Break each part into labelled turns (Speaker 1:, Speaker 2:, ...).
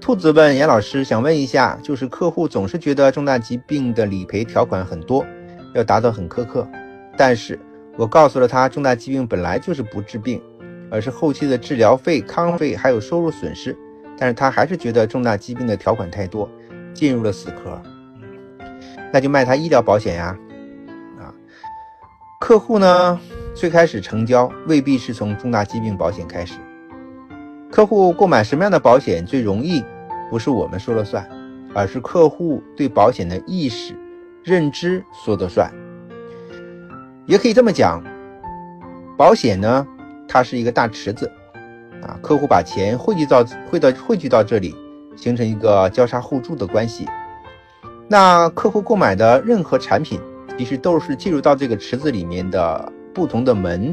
Speaker 1: 兔子问严老师，想问一下，就是客户总是觉得重大疾病的理赔条款很多，要达到很苛刻，但是我告诉了他，重大疾病本来就是不治病，而是后期的治疗费、康复费还有收入损失，但是他还是觉得重大疾病的条款太多，进入了死磕，那就卖他医疗保险呀，啊，客户呢最开始成交未必是从重大疾病保险开始。客户购买什么样的保险最容易，不是我们说了算，而是客户对保险的意识、认知说的算。也可以这么讲，保险呢，它是一个大池子，啊，客户把钱汇聚到汇到汇聚到这里，形成一个交叉互助的关系。那客户购买的任何产品，其实都是进入到这个池子里面的不同的门，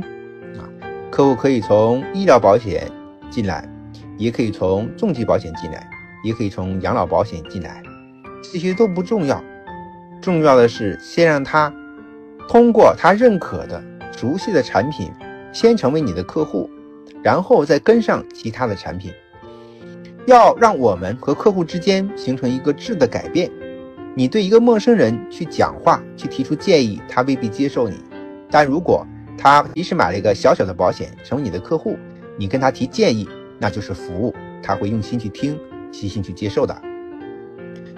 Speaker 1: 啊，客户可以从医疗保险进来。也可以从重疾保险进来，也可以从养老保险进来，这些都不重要，重要的是先让他通过他认可的、熟悉的产品，先成为你的客户，然后再跟上其他的产品。要让我们和客户之间形成一个质的改变。你对一个陌生人去讲话、去提出建议，他未必接受你；但如果他即使买了一个小小的保险，成为你的客户，你跟他提建议。那就是服务，他会用心去听，细心去接受的。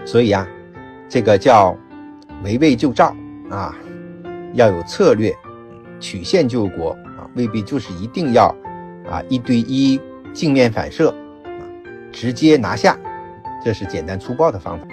Speaker 1: 所以啊，这个叫围魏救赵啊，要有策略，曲线救国啊，未必就是一定要啊一对一镜面反射啊，直接拿下，这是简单粗暴的方法。